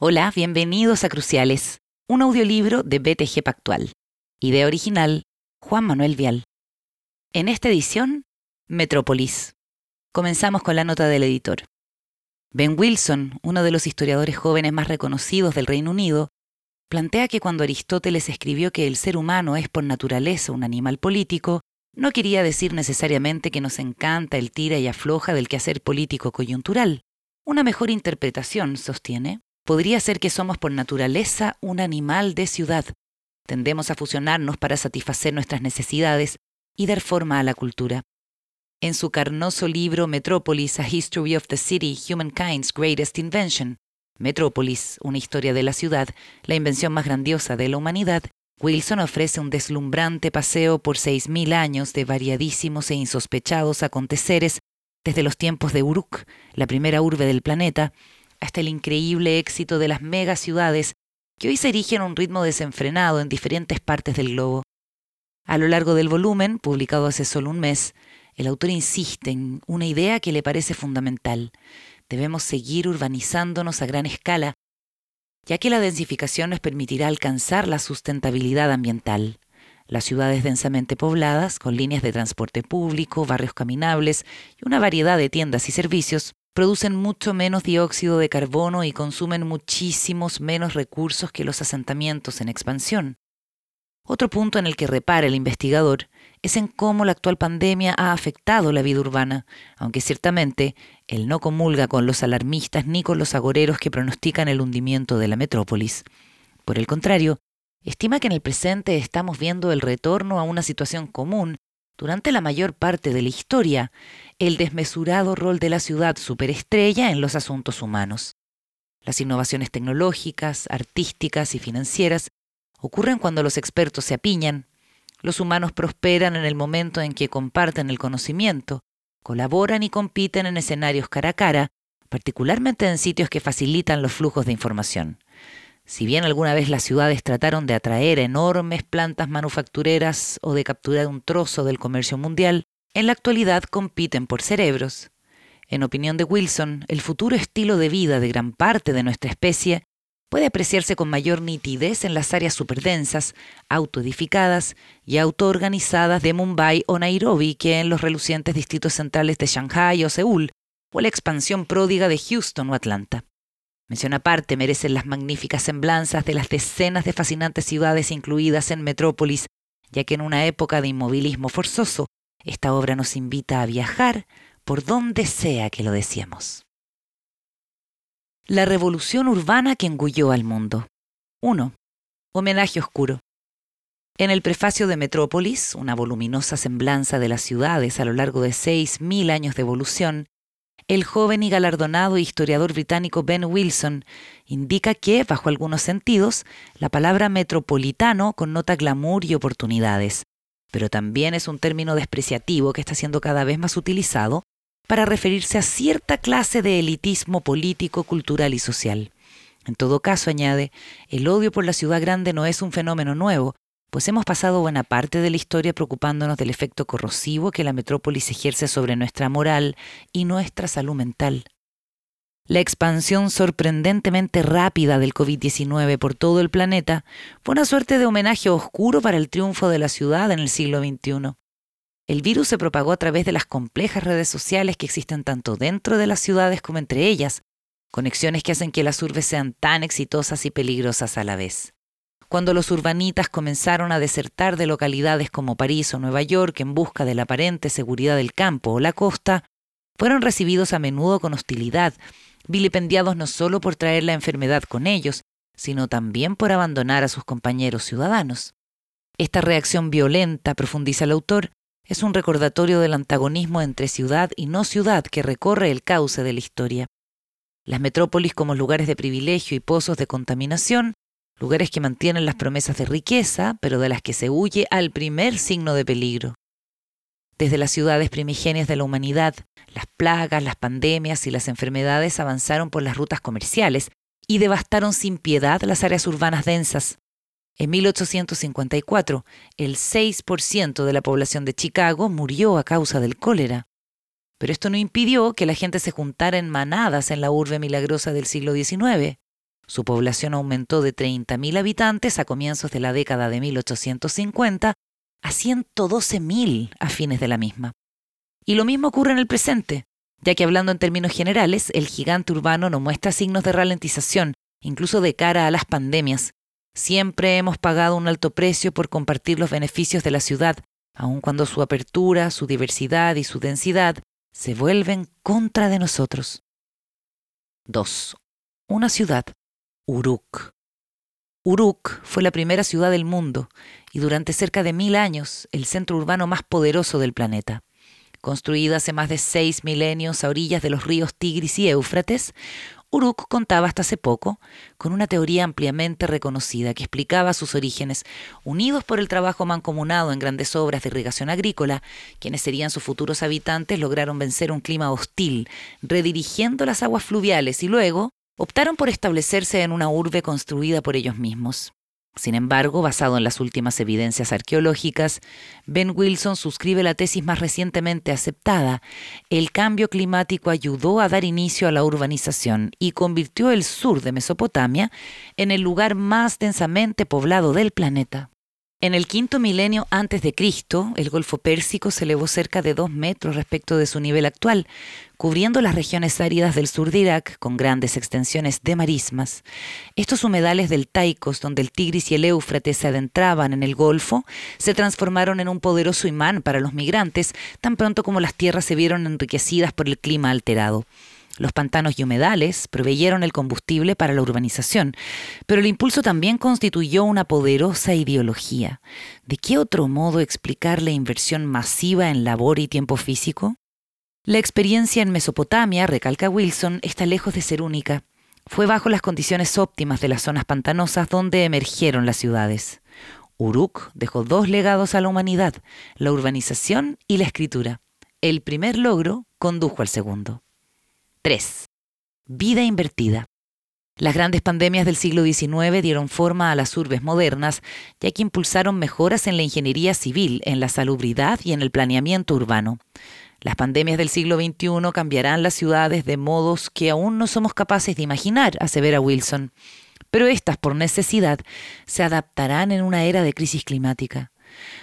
Hola, bienvenidos a Cruciales, un audiolibro de BTG Pactual. Idea original, Juan Manuel Vial. En esta edición, Metrópolis. Comenzamos con la nota del editor. Ben Wilson, uno de los historiadores jóvenes más reconocidos del Reino Unido, plantea que cuando Aristóteles escribió que el ser humano es por naturaleza un animal político, no quería decir necesariamente que nos encanta el tira y afloja del quehacer político coyuntural. Una mejor interpretación, sostiene, podría ser que somos por naturaleza un animal de ciudad. Tendemos a fusionarnos para satisfacer nuestras necesidades y dar forma a la cultura. En su carnoso libro Metrópolis, A History of the City, Humankind's Greatest Invention, Metrópolis, una historia de la ciudad, la invención más grandiosa de la humanidad, Wilson ofrece un deslumbrante paseo por seis mil años de variadísimos e insospechados aconteceres desde los tiempos de Uruk, la primera urbe del planeta, hasta el increíble éxito de las megaciudades que hoy se erigen a un ritmo desenfrenado en diferentes partes del globo. A lo largo del volumen, publicado hace solo un mes, el autor insiste en una idea que le parece fundamental. Debemos seguir urbanizándonos a gran escala, ya que la densificación nos permitirá alcanzar la sustentabilidad ambiental. Las ciudades densamente pobladas, con líneas de transporte público, barrios caminables y una variedad de tiendas y servicios, producen mucho menos dióxido de carbono y consumen muchísimos menos recursos que los asentamientos en expansión. Otro punto en el que repara el investigador es en cómo la actual pandemia ha afectado la vida urbana, aunque ciertamente él no comulga con los alarmistas ni con los agoreros que pronostican el hundimiento de la metrópolis. Por el contrario, estima que en el presente estamos viendo el retorno a una situación común durante la mayor parte de la historia, el desmesurado rol de la ciudad superestrella en los asuntos humanos. Las innovaciones tecnológicas, artísticas y financieras ocurren cuando los expertos se apiñan, los humanos prosperan en el momento en que comparten el conocimiento, colaboran y compiten en escenarios cara a cara, particularmente en sitios que facilitan los flujos de información. Si bien alguna vez las ciudades trataron de atraer enormes plantas manufactureras o de capturar un trozo del comercio mundial, en la actualidad compiten por cerebros. En opinión de Wilson, el futuro estilo de vida de gran parte de nuestra especie puede apreciarse con mayor nitidez en las áreas superdensas, autoedificadas y autoorganizadas de Mumbai o Nairobi que en los relucientes distritos centrales de Shanghai o Seúl, o la expansión pródiga de Houston o Atlanta. Mención aparte merecen las magníficas semblanzas de las decenas de fascinantes ciudades incluidas en Metrópolis, ya que en una época de inmovilismo forzoso, esta obra nos invita a viajar por donde sea que lo deseemos. La revolución urbana que engulló al mundo. 1. Homenaje oscuro. En el prefacio de Metrópolis, una voluminosa semblanza de las ciudades a lo largo de seis mil años de evolución, el joven y galardonado historiador británico Ben Wilson indica que, bajo algunos sentidos, la palabra metropolitano connota glamour y oportunidades, pero también es un término despreciativo que está siendo cada vez más utilizado para referirse a cierta clase de elitismo político, cultural y social. En todo caso, añade, el odio por la ciudad grande no es un fenómeno nuevo, pues hemos pasado buena parte de la historia preocupándonos del efecto corrosivo que la metrópolis ejerce sobre nuestra moral y nuestra salud mental. La expansión sorprendentemente rápida del COVID-19 por todo el planeta fue una suerte de homenaje oscuro para el triunfo de la ciudad en el siglo XXI. El virus se propagó a través de las complejas redes sociales que existen tanto dentro de las ciudades como entre ellas, conexiones que hacen que las urbes sean tan exitosas y peligrosas a la vez cuando los urbanitas comenzaron a desertar de localidades como París o Nueva York en busca de la aparente seguridad del campo o la costa, fueron recibidos a menudo con hostilidad, vilipendiados no solo por traer la enfermedad con ellos, sino también por abandonar a sus compañeros ciudadanos. Esta reacción violenta, profundiza el autor, es un recordatorio del antagonismo entre ciudad y no ciudad que recorre el cauce de la historia. Las metrópolis como lugares de privilegio y pozos de contaminación lugares que mantienen las promesas de riqueza, pero de las que se huye al primer signo de peligro. Desde las ciudades primigenias de la humanidad, las plagas, las pandemias y las enfermedades avanzaron por las rutas comerciales y devastaron sin piedad las áreas urbanas densas. En 1854, el 6% de la población de Chicago murió a causa del cólera. Pero esto no impidió que la gente se juntara en manadas en la urbe milagrosa del siglo XIX. Su población aumentó de 30.000 habitantes a comienzos de la década de 1850 a 112.000 a fines de la misma. Y lo mismo ocurre en el presente, ya que hablando en términos generales, el gigante urbano no muestra signos de ralentización, incluso de cara a las pandemias. Siempre hemos pagado un alto precio por compartir los beneficios de la ciudad, aun cuando su apertura, su diversidad y su densidad se vuelven contra de nosotros. 2. Una ciudad, Uruk. Uruk fue la primera ciudad del mundo y durante cerca de mil años el centro urbano más poderoso del planeta. Construida hace más de seis milenios a orillas de los ríos Tigris y Éufrates, Uruk contaba hasta hace poco con una teoría ampliamente reconocida que explicaba sus orígenes, unidos por el trabajo mancomunado en grandes obras de irrigación agrícola, quienes serían sus futuros habitantes lograron vencer un clima hostil, redirigiendo las aguas fluviales y luego optaron por establecerse en una urbe construida por ellos mismos. Sin embargo, basado en las últimas evidencias arqueológicas, Ben Wilson suscribe la tesis más recientemente aceptada. El cambio climático ayudó a dar inicio a la urbanización y convirtió el sur de Mesopotamia en el lugar más densamente poblado del planeta. En el quinto milenio antes de Cristo, el Golfo Pérsico se elevó cerca de dos metros respecto de su nivel actual, cubriendo las regiones áridas del sur de Irak con grandes extensiones de marismas. Estos humedales del Taicos, donde el Tigris y el Éufrates se adentraban en el Golfo, se transformaron en un poderoso imán para los migrantes tan pronto como las tierras se vieron enriquecidas por el clima alterado. Los pantanos y humedales proveyeron el combustible para la urbanización, pero el impulso también constituyó una poderosa ideología. ¿De qué otro modo explicar la inversión masiva en labor y tiempo físico? La experiencia en Mesopotamia, recalca Wilson, está lejos de ser única. Fue bajo las condiciones óptimas de las zonas pantanosas donde emergieron las ciudades. Uruk dejó dos legados a la humanidad, la urbanización y la escritura. El primer logro condujo al segundo. 3. Vida invertida. Las grandes pandemias del siglo XIX dieron forma a las urbes modernas, ya que impulsaron mejoras en la ingeniería civil, en la salubridad y en el planeamiento urbano. Las pandemias del siglo XXI cambiarán las ciudades de modos que aún no somos capaces de imaginar, asevera Wilson. Pero estas, por necesidad, se adaptarán en una era de crisis climática.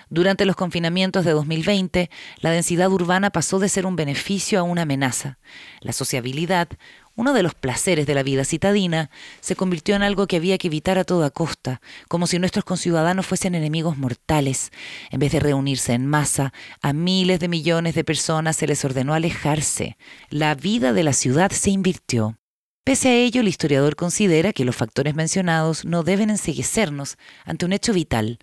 Durante los confinamientos de 2020, la densidad urbana pasó de ser un beneficio a una amenaza. La sociabilidad, uno de los placeres de la vida citadina, se convirtió en algo que había que evitar a toda costa, como si nuestros conciudadanos fuesen enemigos mortales. En vez de reunirse en masa, a miles de millones de personas se les ordenó alejarse. La vida de la ciudad se invirtió. Pese a ello, el historiador considera que los factores mencionados no deben enseguecernos ante un hecho vital,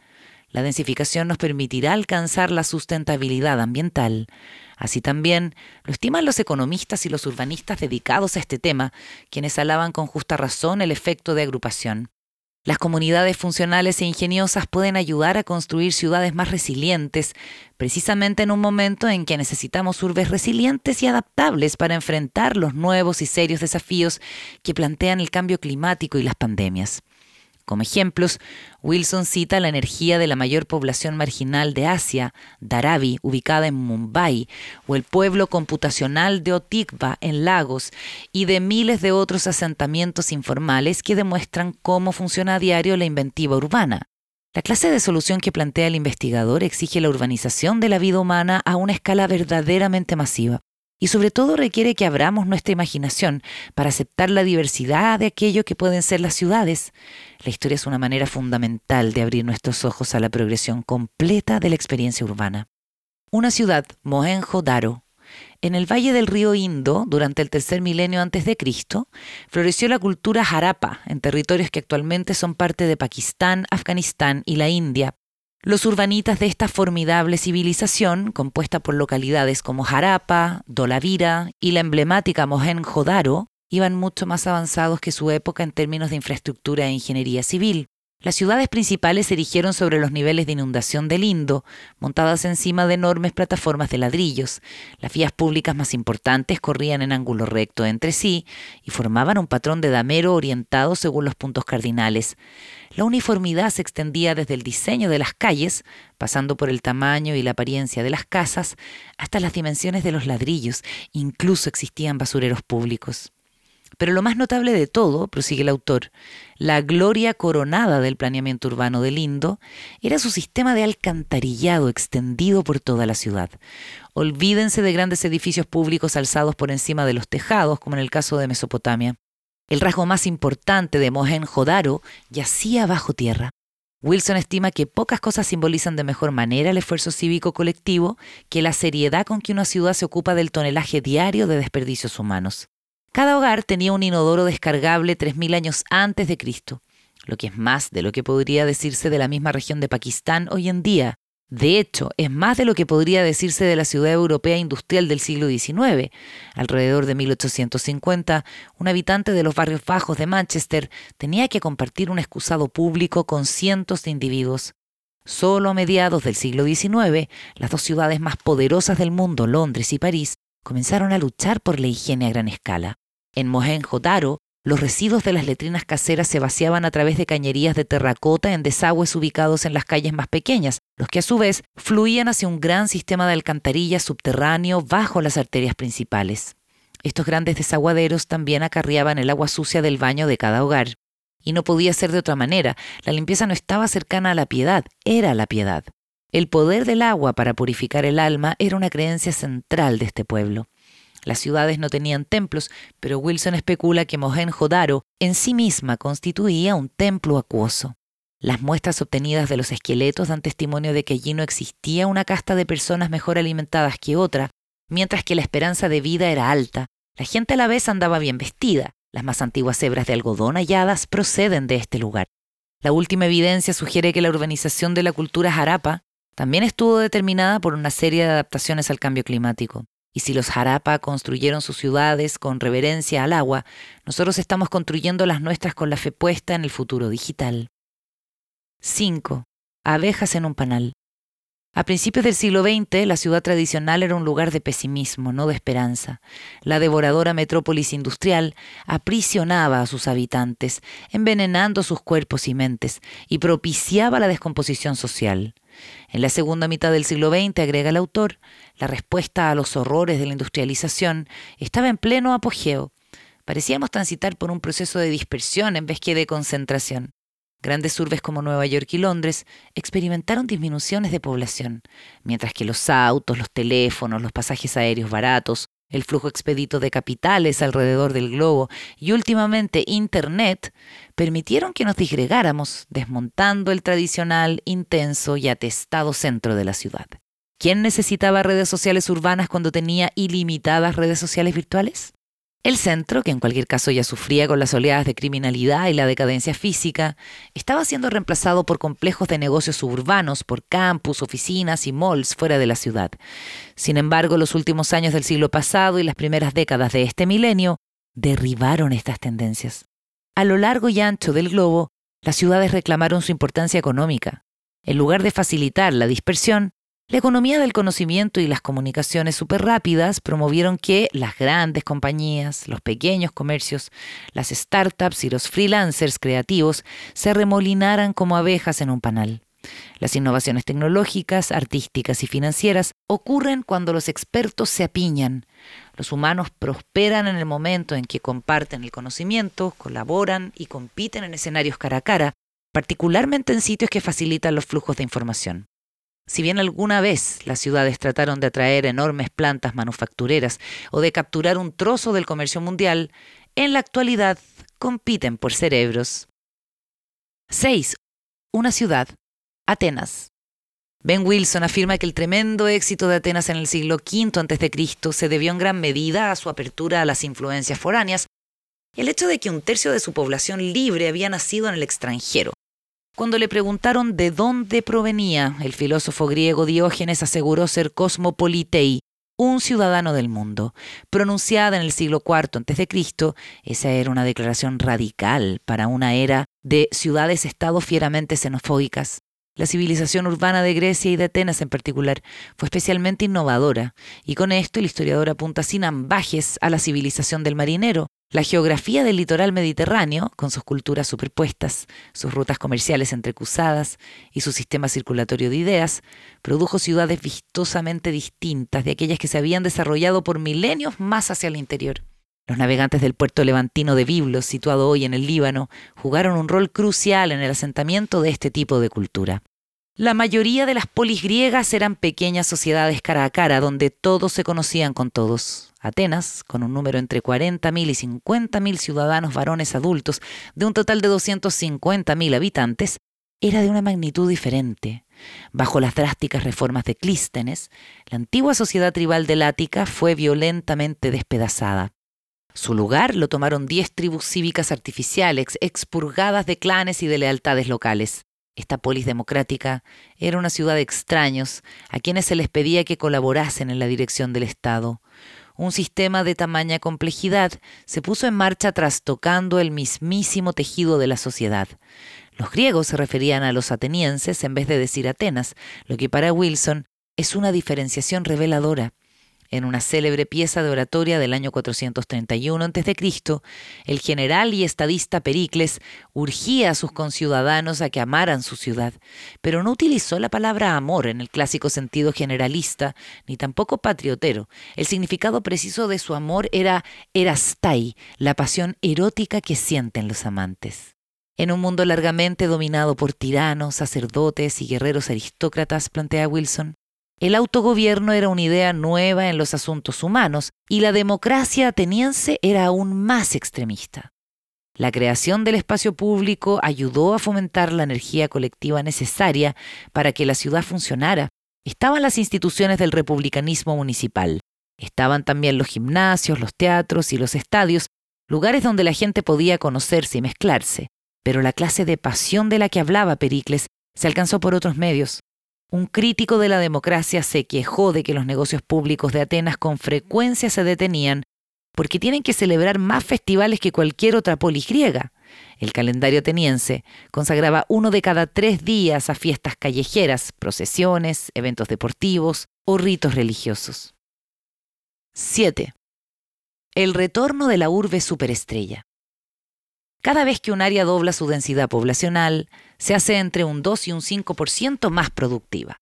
la densificación nos permitirá alcanzar la sustentabilidad ambiental. Así también lo estiman los economistas y los urbanistas dedicados a este tema, quienes alaban con justa razón el efecto de agrupación. Las comunidades funcionales e ingeniosas pueden ayudar a construir ciudades más resilientes, precisamente en un momento en que necesitamos urbes resilientes y adaptables para enfrentar los nuevos y serios desafíos que plantean el cambio climático y las pandemias. Como ejemplos, Wilson cita la energía de la mayor población marginal de Asia, Dharavi, ubicada en Mumbai, o el pueblo computacional de Otikva, en Lagos, y de miles de otros asentamientos informales que demuestran cómo funciona a diario la inventiva urbana. La clase de solución que plantea el investigador exige la urbanización de la vida humana a una escala verdaderamente masiva y sobre todo requiere que abramos nuestra imaginación para aceptar la diversidad de aquello que pueden ser las ciudades. La historia es una manera fundamental de abrir nuestros ojos a la progresión completa de la experiencia urbana. Una ciudad, Mohenjo-Daro, en el valle del río Indo, durante el tercer milenio antes de Cristo, floreció la cultura Harappa en territorios que actualmente son parte de Pakistán, Afganistán y la India, los urbanitas de esta formidable civilización, compuesta por localidades como Jarapa, Dolavira y la emblemática Mohenjo-Daro, iban mucho más avanzados que su época en términos de infraestructura e ingeniería civil. Las ciudades principales se erigieron sobre los niveles de inundación del Indo, montadas encima de enormes plataformas de ladrillos. Las vías públicas más importantes corrían en ángulo recto entre sí y formaban un patrón de damero orientado según los puntos cardinales. La uniformidad se extendía desde el diseño de las calles, pasando por el tamaño y la apariencia de las casas, hasta las dimensiones de los ladrillos, incluso existían basureros públicos. Pero lo más notable de todo, prosigue el autor, la gloria coronada del planeamiento urbano del Indo, era su sistema de alcantarillado extendido por toda la ciudad. Olvídense de grandes edificios públicos alzados por encima de los tejados, como en el caso de Mesopotamia. El rasgo más importante de Mohenjo-Daro yacía bajo tierra. Wilson estima que pocas cosas simbolizan de mejor manera el esfuerzo cívico colectivo que la seriedad con que una ciudad se ocupa del tonelaje diario de desperdicios humanos. Cada hogar tenía un inodoro descargable 3.000 años antes de Cristo, lo que es más de lo que podría decirse de la misma región de Pakistán hoy en día. De hecho, es más de lo que podría decirse de la ciudad europea industrial del siglo XIX. Alrededor de 1850, un habitante de los barrios bajos de Manchester tenía que compartir un excusado público con cientos de individuos. Solo a mediados del siglo XIX, las dos ciudades más poderosas del mundo, Londres y París, comenzaron a luchar por la higiene a gran escala. En Mohenjo-Daro, los residuos de las letrinas caseras se vaciaban a través de cañerías de terracota en desagües ubicados en las calles más pequeñas, los que a su vez fluían hacia un gran sistema de alcantarillas subterráneo bajo las arterias principales. Estos grandes desaguaderos también acarreaban el agua sucia del baño de cada hogar. Y no podía ser de otra manera, la limpieza no estaba cercana a la piedad, era la piedad. El poder del agua para purificar el alma era una creencia central de este pueblo. Las ciudades no tenían templos, pero Wilson especula que Mohenjo-Daro en sí misma constituía un templo acuoso. Las muestras obtenidas de los esqueletos dan testimonio de que allí no existía una casta de personas mejor alimentadas que otra, mientras que la esperanza de vida era alta. La gente a la vez andaba bien vestida. Las más antiguas hebras de algodón halladas proceden de este lugar. La última evidencia sugiere que la urbanización de la cultura Harappa también estuvo determinada por una serie de adaptaciones al cambio climático. Y si los Harappa construyeron sus ciudades con reverencia al agua, nosotros estamos construyendo las nuestras con la fe puesta en el futuro digital. 5. Abejas en un panal. A principios del siglo XX, la ciudad tradicional era un lugar de pesimismo, no de esperanza. La devoradora metrópolis industrial aprisionaba a sus habitantes, envenenando sus cuerpos y mentes, y propiciaba la descomposición social. En la segunda mitad del siglo XX, agrega el autor, la respuesta a los horrores de la industrialización estaba en pleno apogeo. Parecíamos transitar por un proceso de dispersión en vez que de concentración. Grandes urbes como Nueva York y Londres experimentaron disminuciones de población, mientras que los autos, los teléfonos, los pasajes aéreos baratos, el flujo expedito de capitales alrededor del globo y últimamente Internet permitieron que nos disgregáramos, desmontando el tradicional, intenso y atestado centro de la ciudad. ¿Quién necesitaba redes sociales urbanas cuando tenía ilimitadas redes sociales virtuales? El centro, que en cualquier caso ya sufría con las oleadas de criminalidad y la decadencia física, estaba siendo reemplazado por complejos de negocios suburbanos, por campus, oficinas y malls fuera de la ciudad. Sin embargo, los últimos años del siglo pasado y las primeras décadas de este milenio derribaron estas tendencias. A lo largo y ancho del globo, las ciudades reclamaron su importancia económica. En lugar de facilitar la dispersión, la economía del conocimiento y las comunicaciones rápidas promovieron que las grandes compañías, los pequeños comercios, las startups y los freelancers creativos se remolinaran como abejas en un panal. Las innovaciones tecnológicas, artísticas y financieras ocurren cuando los expertos se apiñan. Los humanos prosperan en el momento en que comparten el conocimiento, colaboran y compiten en escenarios cara a cara, particularmente en sitios que facilitan los flujos de información. Si bien alguna vez las ciudades trataron de atraer enormes plantas manufactureras o de capturar un trozo del comercio mundial, en la actualidad compiten por cerebros. 6. Una ciudad, Atenas. Ben Wilson afirma que el tremendo éxito de Atenas en el siglo V a.C. se debió en gran medida a su apertura a las influencias foráneas y el hecho de que un tercio de su población libre había nacido en el extranjero, cuando le preguntaron de dónde provenía, el filósofo griego Diógenes aseguró ser cosmopolitei, un ciudadano del mundo. Pronunciada en el siglo IV a.C., esa era una declaración radical para una era de ciudades-estado fieramente xenofóbicas. La civilización urbana de Grecia y de Atenas en particular fue especialmente innovadora, y con esto el historiador apunta sin ambajes a la civilización del marinero, la geografía del litoral mediterráneo, con sus culturas superpuestas, sus rutas comerciales entrecruzadas y su sistema circulatorio de ideas, produjo ciudades vistosamente distintas de aquellas que se habían desarrollado por milenios más hacia el interior. Los navegantes del puerto levantino de Biblos, situado hoy en el Líbano, jugaron un rol crucial en el asentamiento de este tipo de cultura. La mayoría de las polis griegas eran pequeñas sociedades cara a cara, donde todos se conocían con todos. Atenas, con un número entre 40.000 y 50.000 ciudadanos varones adultos, de un total de 250.000 habitantes, era de una magnitud diferente. Bajo las drásticas reformas de Clístenes, la antigua sociedad tribal del Ática fue violentamente despedazada. Su lugar lo tomaron diez tribus cívicas artificiales, expurgadas de clanes y de lealtades locales. Esta polis democrática era una ciudad de extraños a quienes se les pedía que colaborasen en la dirección del Estado. Un sistema de tamaña complejidad se puso en marcha trastocando el mismísimo tejido de la sociedad. Los griegos se referían a los atenienses en vez de decir Atenas, lo que para Wilson es una diferenciación reveladora. En una célebre pieza de oratoria del año 431 a.C., el general y estadista Pericles urgía a sus conciudadanos a que amaran su ciudad, pero no utilizó la palabra amor en el clásico sentido generalista, ni tampoco patriotero. El significado preciso de su amor era erastai, la pasión erótica que sienten los amantes. En un mundo largamente dominado por tiranos, sacerdotes y guerreros aristócratas, plantea Wilson, el autogobierno era una idea nueva en los asuntos humanos y la democracia ateniense era aún más extremista. La creación del espacio público ayudó a fomentar la energía colectiva necesaria para que la ciudad funcionara. Estaban las instituciones del republicanismo municipal. Estaban también los gimnasios, los teatros y los estadios, lugares donde la gente podía conocerse y mezclarse. Pero la clase de pasión de la que hablaba Pericles se alcanzó por otros medios. Un crítico de la democracia se quejó de que los negocios públicos de Atenas con frecuencia se detenían porque tienen que celebrar más festivales que cualquier otra polis griega. El calendario ateniense consagraba uno de cada tres días a fiestas callejeras, procesiones, eventos deportivos o ritos religiosos. 7. El retorno de la urbe superestrella. Cada vez que un área dobla su densidad poblacional, se hace entre un 2 y un 5% más productiva.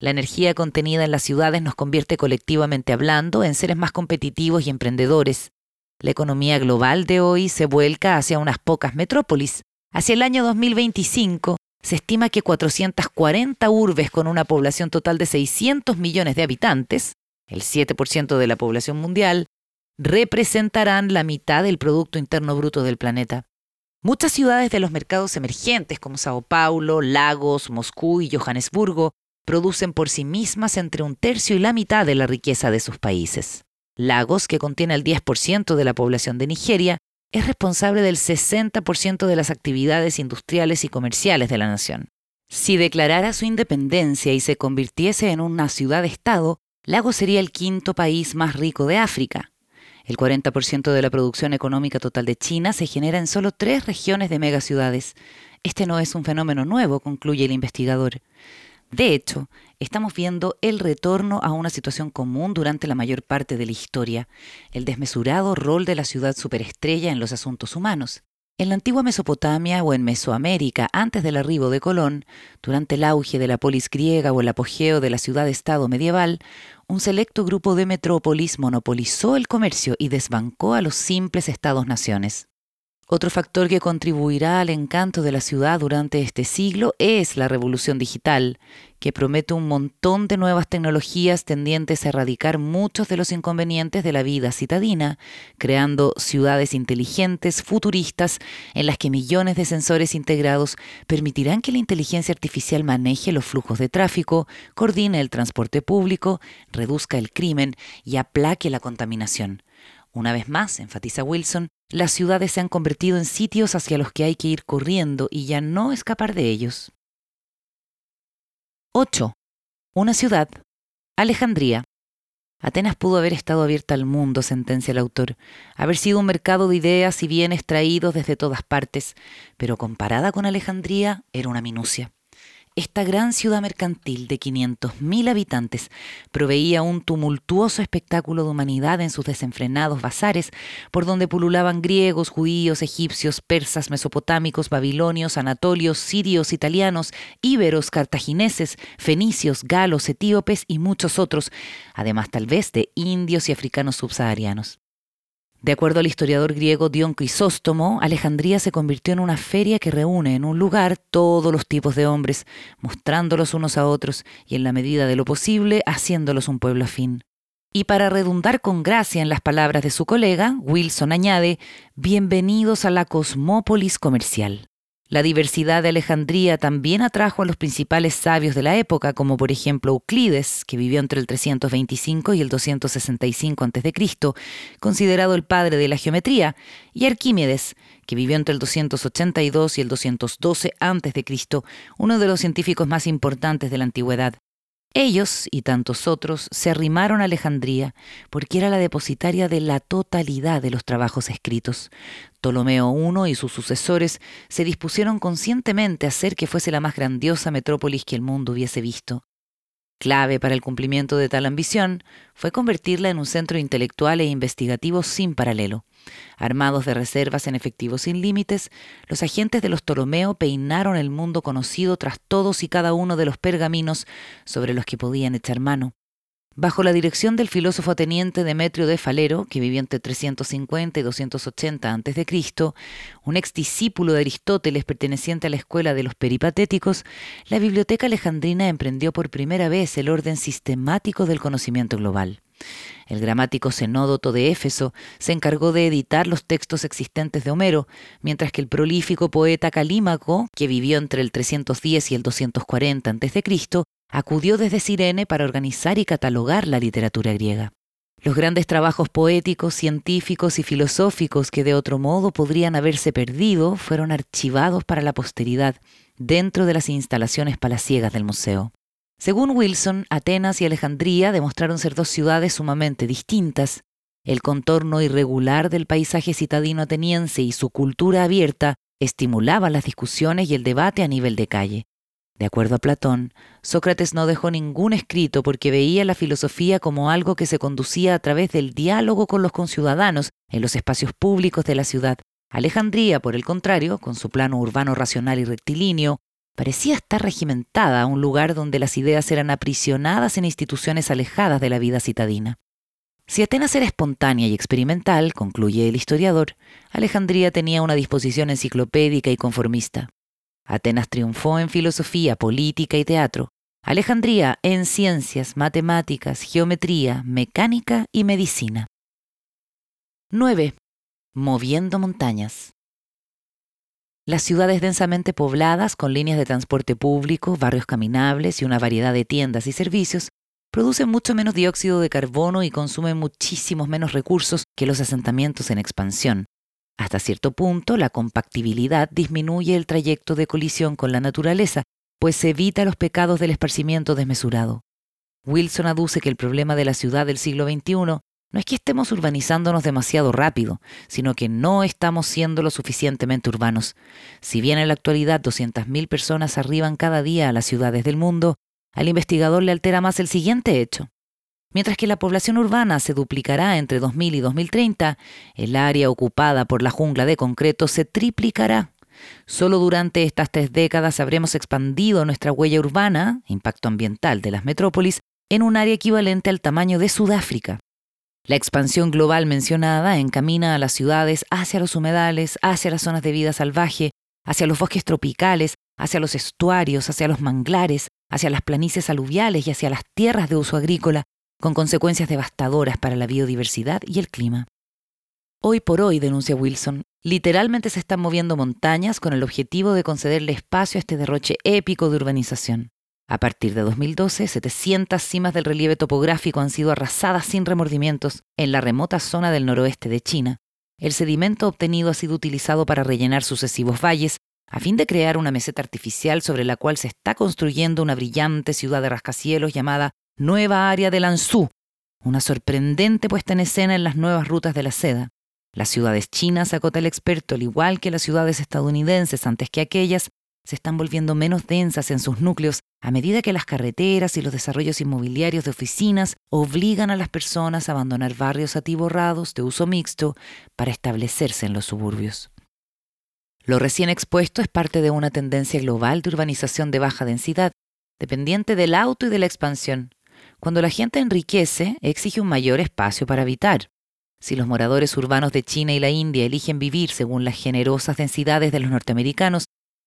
La energía contenida en las ciudades nos convierte colectivamente hablando en seres más competitivos y emprendedores. La economía global de hoy se vuelca hacia unas pocas metrópolis. Hacia el año 2025 se estima que 440 urbes con una población total de 600 millones de habitantes, el 7% de la población mundial, representarán la mitad del Producto Interno Bruto del planeta. Muchas ciudades de los mercados emergentes como Sao Paulo, Lagos, Moscú y Johannesburgo producen por sí mismas entre un tercio y la mitad de la riqueza de sus países. Lagos, que contiene el 10% de la población de Nigeria, es responsable del 60% de las actividades industriales y comerciales de la nación. Si declarara su independencia y se convirtiese en una ciudad-estado, Lagos sería el quinto país más rico de África, el 40% de la producción económica total de China se genera en solo tres regiones de megaciudades. Este no es un fenómeno nuevo, concluye el investigador. De hecho, estamos viendo el retorno a una situación común durante la mayor parte de la historia, el desmesurado rol de la ciudad superestrella en los asuntos humanos. En la antigua Mesopotamia o en Mesoamérica, antes del arribo de Colón, durante el auge de la polis griega o el apogeo de la ciudad-estado medieval, un selecto grupo de metrópolis monopolizó el comercio y desbancó a los simples estados-naciones. Otro factor que contribuirá al encanto de la ciudad durante este siglo es la revolución digital, que promete un montón de nuevas tecnologías tendientes a erradicar muchos de los inconvenientes de la vida citadina, creando ciudades inteligentes, futuristas, en las que millones de sensores integrados permitirán que la inteligencia artificial maneje los flujos de tráfico, coordine el transporte público, reduzca el crimen y aplaque la contaminación. Una vez más, enfatiza Wilson, las ciudades se han convertido en sitios hacia los que hay que ir corriendo y ya no escapar de ellos. 8. Una ciudad. Alejandría. Atenas pudo haber estado abierta al mundo, sentencia el autor, haber sido un mercado de ideas y bienes traídos desde todas partes, pero comparada con Alejandría era una minucia. Esta gran ciudad mercantil de 500.000 habitantes proveía un tumultuoso espectáculo de humanidad en sus desenfrenados bazares, por donde pululaban griegos, judíos, egipcios, persas, mesopotámicos, babilonios, anatolios, sirios, italianos, íberos, cartagineses, fenicios, galos, etíopes y muchos otros, además tal vez de indios y africanos subsaharianos. De acuerdo al historiador griego Dion Crisóstomo, Alejandría se convirtió en una feria que reúne en un lugar todos los tipos de hombres, mostrándolos unos a otros y en la medida de lo posible haciéndolos un pueblo afín. Y para redundar con gracia en las palabras de su colega, Wilson añade, Bienvenidos a la cosmópolis comercial. La diversidad de Alejandría también atrajo a los principales sabios de la época, como por ejemplo Euclides, que vivió entre el 325 y el 265 a.C., considerado el padre de la geometría, y Arquímedes, que vivió entre el 282 y el 212 a.C., uno de los científicos más importantes de la antigüedad. Ellos y tantos otros se arrimaron a Alejandría porque era la depositaria de la totalidad de los trabajos escritos. Ptolomeo I y sus sucesores se dispusieron conscientemente a hacer que fuese la más grandiosa metrópolis que el mundo hubiese visto. Clave para el cumplimiento de tal ambición fue convertirla en un centro intelectual e investigativo sin paralelo. Armados de reservas en efectivo sin límites, los agentes de los Ptolomeo peinaron el mundo conocido tras todos y cada uno de los pergaminos sobre los que podían echar mano. Bajo la dirección del filósofo ateniente Demetrio de Falero, que vivió entre 350 y 280 a.C., un ex discípulo de Aristóteles perteneciente a la escuela de los peripatéticos, la biblioteca alejandrina emprendió por primera vez el orden sistemático del conocimiento global. El gramático Zenódoto de Éfeso se encargó de editar los textos existentes de Homero, mientras que el prolífico poeta Calímaco, que vivió entre el 310 y el 240 a.C., acudió desde Sirene para organizar y catalogar la literatura griega. Los grandes trabajos poéticos, científicos y filosóficos que de otro modo podrían haberse perdido fueron archivados para la posteridad dentro de las instalaciones palaciegas del museo. Según Wilson, Atenas y Alejandría demostraron ser dos ciudades sumamente distintas. El contorno irregular del paisaje citadino ateniense y su cultura abierta estimulaban las discusiones y el debate a nivel de calle. De acuerdo a Platón, Sócrates no dejó ningún escrito porque veía la filosofía como algo que se conducía a través del diálogo con los conciudadanos en los espacios públicos de la ciudad. Alejandría, por el contrario, con su plano urbano racional y rectilíneo, parecía estar regimentada a un lugar donde las ideas eran aprisionadas en instituciones alejadas de la vida citadina. Si Atenas era espontánea y experimental, concluye el historiador, Alejandría tenía una disposición enciclopédica y conformista. Atenas triunfó en filosofía, política y teatro. Alejandría en ciencias, matemáticas, geometría, mecánica y medicina. 9. Moviendo montañas. Las ciudades densamente pobladas, con líneas de transporte público, barrios caminables y una variedad de tiendas y servicios, producen mucho menos dióxido de carbono y consumen muchísimos menos recursos que los asentamientos en expansión. Hasta cierto punto, la compactibilidad disminuye el trayecto de colisión con la naturaleza, pues se evita los pecados del esparcimiento desmesurado. Wilson aduce que el problema de la ciudad del siglo XXI no es que estemos urbanizándonos demasiado rápido, sino que no estamos siendo lo suficientemente urbanos. Si bien en la actualidad 200.000 personas arriban cada día a las ciudades del mundo, al investigador le altera más el siguiente hecho. Mientras que la población urbana se duplicará entre 2000 y 2030, el área ocupada por la jungla de concreto se triplicará. Solo durante estas tres décadas habremos expandido nuestra huella urbana, impacto ambiental de las metrópolis, en un área equivalente al tamaño de Sudáfrica. La expansión global mencionada encamina a las ciudades hacia los humedales, hacia las zonas de vida salvaje, hacia los bosques tropicales, hacia los estuarios, hacia los manglares, hacia las planicies aluviales y hacia las tierras de uso agrícola, con consecuencias devastadoras para la biodiversidad y el clima. Hoy por hoy, denuncia Wilson, literalmente se están moviendo montañas con el objetivo de concederle espacio a este derroche épico de urbanización. A partir de 2012, 700 cimas del relieve topográfico han sido arrasadas sin remordimientos en la remota zona del noroeste de China. El sedimento obtenido ha sido utilizado para rellenar sucesivos valles, a fin de crear una meseta artificial sobre la cual se está construyendo una brillante ciudad de rascacielos llamada Nueva Área de Lanzhou, una sorprendente puesta en escena en las nuevas rutas de la seda. Las ciudades chinas, acota el experto, al igual que las ciudades estadounidenses antes que aquellas, se están volviendo menos densas en sus núcleos a medida que las carreteras y los desarrollos inmobiliarios de oficinas obligan a las personas a abandonar barrios atiborrados de uso mixto para establecerse en los suburbios. Lo recién expuesto es parte de una tendencia global de urbanización de baja densidad, dependiente del auto y de la expansión. Cuando la gente enriquece, exige un mayor espacio para habitar. Si los moradores urbanos de China y la India eligen vivir según las generosas densidades de los norteamericanos,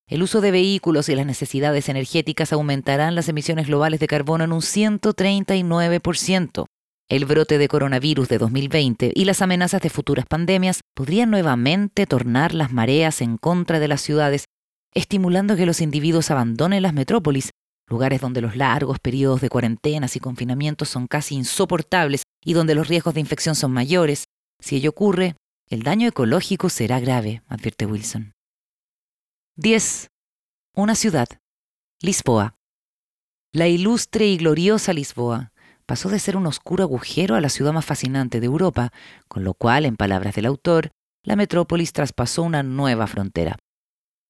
el uso de vehículos y las necesidades energéticas aumentarán las emisiones globales de carbono en un 139%. El brote de coronavirus de 2020 y las amenazas de futuras pandemias podrían nuevamente tornar las mareas en contra de las ciudades, estimulando que los individuos abandonen las metrópolis, lugares donde los largos periodos de cuarentenas y confinamientos son casi insoportables y donde los riesgos de infección son mayores. Si ello ocurre, el daño ecológico será grave, advierte Wilson. 10. Una ciudad. Lisboa. La ilustre y gloriosa Lisboa pasó de ser un oscuro agujero a la ciudad más fascinante de Europa, con lo cual, en palabras del autor, la metrópolis traspasó una nueva frontera.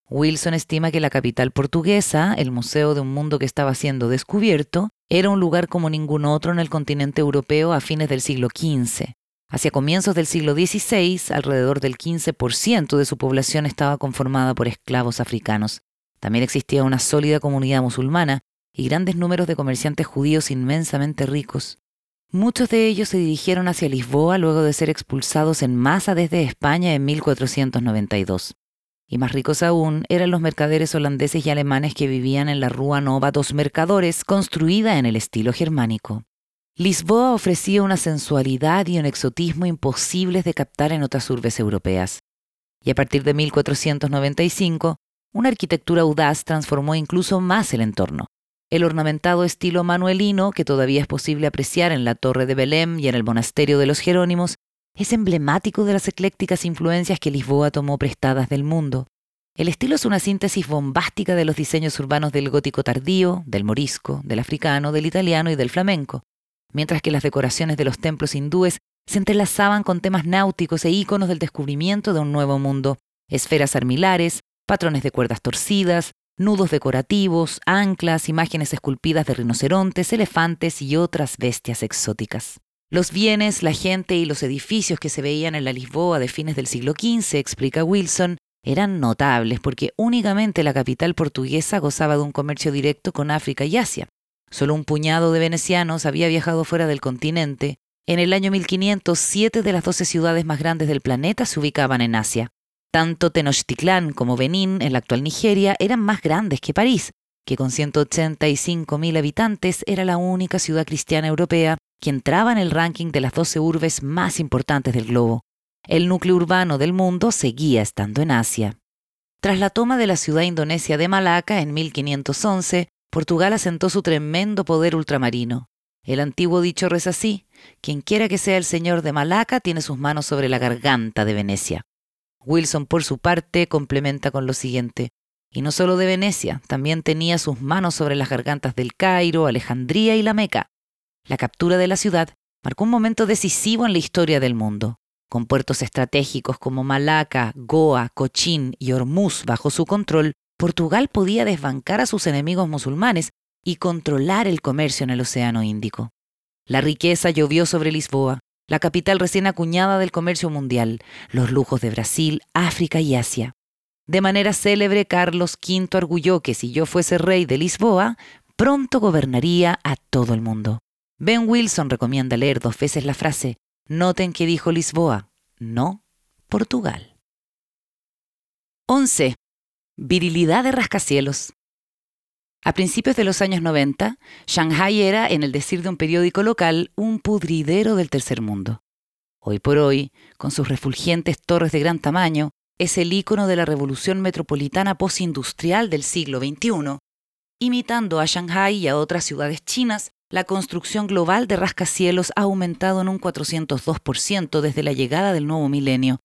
Wilson estima que la capital portuguesa, el museo de un mundo que estaba siendo descubierto, era un lugar como ningún otro en el continente europeo a fines del siglo XV. Hacia comienzos del siglo XVI, alrededor del 15% de su población estaba conformada por esclavos africanos. También existía una sólida comunidad musulmana y grandes números de comerciantes judíos inmensamente ricos. Muchos de ellos se dirigieron hacia Lisboa luego de ser expulsados en masa desde España en 1492. Y más ricos aún eran los mercaderes holandeses y alemanes que vivían en la Rúa Nova dos Mercadores, construida en el estilo germánico. Lisboa ofrecía una sensualidad y un exotismo imposibles de captar en otras urbes europeas. Y a partir de 1495, una arquitectura audaz transformó incluso más el entorno. El ornamentado estilo manuelino, que todavía es posible apreciar en la Torre de Belém y en el Monasterio de los Jerónimos, es emblemático de las eclécticas influencias que Lisboa tomó prestadas del mundo. El estilo es una síntesis bombástica de los diseños urbanos del gótico tardío, del morisco, del africano, del italiano y del flamenco mientras que las decoraciones de los templos hindúes se entrelazaban con temas náuticos e íconos del descubrimiento de un nuevo mundo, esferas armilares, patrones de cuerdas torcidas, nudos decorativos, anclas, imágenes esculpidas de rinocerontes, elefantes y otras bestias exóticas. Los bienes, la gente y los edificios que se veían en la Lisboa de fines del siglo XV, explica Wilson, eran notables porque únicamente la capital portuguesa gozaba de un comercio directo con África y Asia. Solo un puñado de venecianos había viajado fuera del continente. En el año 1500, siete de las doce ciudades más grandes del planeta se ubicaban en Asia. Tanto Tenochtitlán como Benín, en la actual Nigeria, eran más grandes que París, que con 185.000 habitantes era la única ciudad cristiana europea que entraba en el ranking de las doce urbes más importantes del globo. El núcleo urbano del mundo seguía estando en Asia. Tras la toma de la ciudad indonesia de Malaca en 1511, Portugal asentó su tremendo poder ultramarino. El antiguo dicho reza así, quien quiera que sea el señor de Malaca tiene sus manos sobre la garganta de Venecia. Wilson, por su parte, complementa con lo siguiente, y no solo de Venecia, también tenía sus manos sobre las gargantas del Cairo, Alejandría y la Meca. La captura de la ciudad marcó un momento decisivo en la historia del mundo. Con puertos estratégicos como Malaca, Goa, Cochín y Hormuz bajo su control, Portugal podía desbancar a sus enemigos musulmanes y controlar el comercio en el Océano Índico. La riqueza llovió sobre Lisboa, la capital recién acuñada del comercio mundial, los lujos de Brasil, África y Asia. De manera célebre, Carlos V arguyó que si yo fuese rey de Lisboa, pronto gobernaría a todo el mundo. Ben Wilson recomienda leer dos veces la frase, noten que dijo Lisboa, no Portugal. 11. Virilidad de rascacielos. A principios de los años 90, Shanghai era, en el decir de un periódico local, un pudridero del tercer mundo. Hoy por hoy, con sus refulgentes torres de gran tamaño, es el ícono de la revolución metropolitana postindustrial del siglo XXI. Imitando a Shanghai y a otras ciudades chinas, la construcción global de rascacielos ha aumentado en un 402% desde la llegada del nuevo milenio,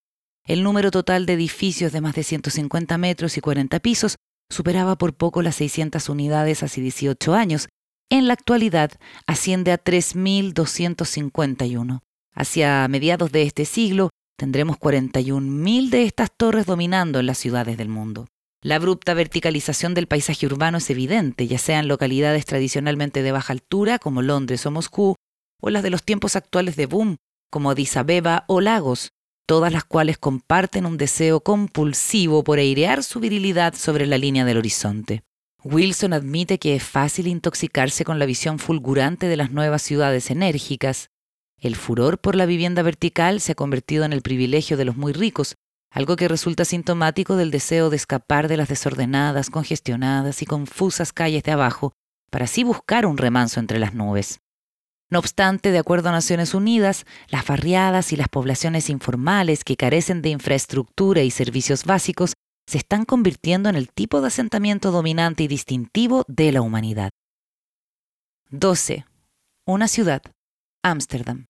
el número total de edificios de más de 150 metros y 40 pisos superaba por poco las 600 unidades hace 18 años. En la actualidad asciende a 3.251. Hacia mediados de este siglo tendremos 41.000 de estas torres dominando en las ciudades del mundo. La abrupta verticalización del paisaje urbano es evidente, ya sean localidades tradicionalmente de baja altura como Londres o Moscú, o las de los tiempos actuales de boom como Addis Abeba o Lagos, todas las cuales comparten un deseo compulsivo por airear su virilidad sobre la línea del horizonte. Wilson admite que es fácil intoxicarse con la visión fulgurante de las nuevas ciudades enérgicas. el furor por la vivienda vertical se ha convertido en el privilegio de los muy ricos, algo que resulta sintomático del deseo de escapar de las desordenadas, congestionadas y confusas calles de abajo, para así buscar un remanso entre las nubes. No obstante, de acuerdo a Naciones Unidas, las barriadas y las poblaciones informales que carecen de infraestructura y servicios básicos se están convirtiendo en el tipo de asentamiento dominante y distintivo de la humanidad. 12. Una ciudad, Ámsterdam.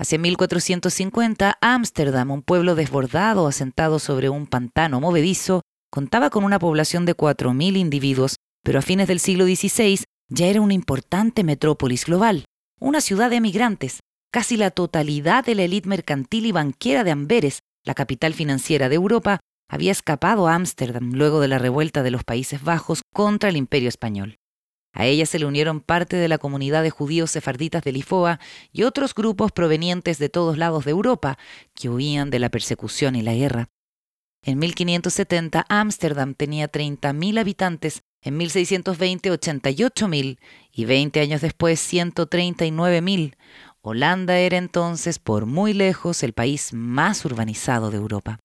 Hacia 1450, Ámsterdam, un pueblo desbordado asentado sobre un pantano movedizo, contaba con una población de 4.000 individuos, pero a fines del siglo XVI ya era una importante metrópolis global una ciudad de emigrantes. Casi la totalidad de la élite mercantil y banquera de Amberes, la capital financiera de Europa, había escapado a Ámsterdam luego de la revuelta de los Países Bajos contra el Imperio Español. A ella se le unieron parte de la comunidad de judíos sefarditas de Lifoa y otros grupos provenientes de todos lados de Europa que huían de la persecución y la guerra. En 1570 Ámsterdam tenía 30.000 habitantes en 1620, 88.000 y 20 años después, 139.000. Holanda era entonces, por muy lejos, el país más urbanizado de Europa.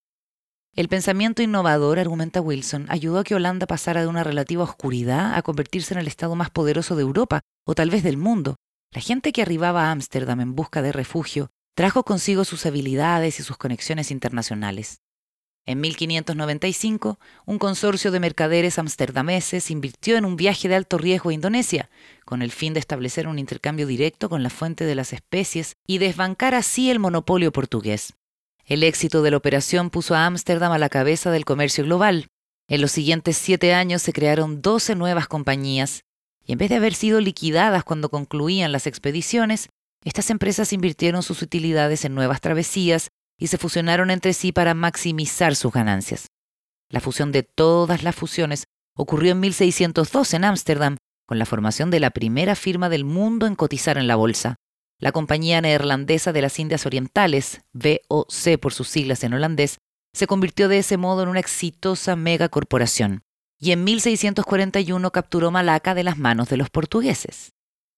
El pensamiento innovador, argumenta Wilson, ayudó a que Holanda pasara de una relativa oscuridad a convertirse en el estado más poderoso de Europa, o tal vez del mundo. La gente que arribaba a Ámsterdam en busca de refugio trajo consigo sus habilidades y sus conexiones internacionales. En 1595, un consorcio de mercaderes amsterdameses invirtió en un viaje de alto riesgo a Indonesia, con el fin de establecer un intercambio directo con la fuente de las especies y desbancar así el monopolio portugués. El éxito de la operación puso a Ámsterdam a la cabeza del comercio global. En los siguientes siete años se crearon 12 nuevas compañías, y en vez de haber sido liquidadas cuando concluían las expediciones, estas empresas invirtieron sus utilidades en nuevas travesías y se fusionaron entre sí para maximizar sus ganancias. La fusión de todas las fusiones ocurrió en 1602 en Ámsterdam, con la formación de la primera firma del mundo en cotizar en la bolsa, la Compañía Neerlandesa de las Indias Orientales, VOC por sus siglas en holandés, se convirtió de ese modo en una exitosa megacorporación y en 1641 capturó Malaca de las manos de los portugueses.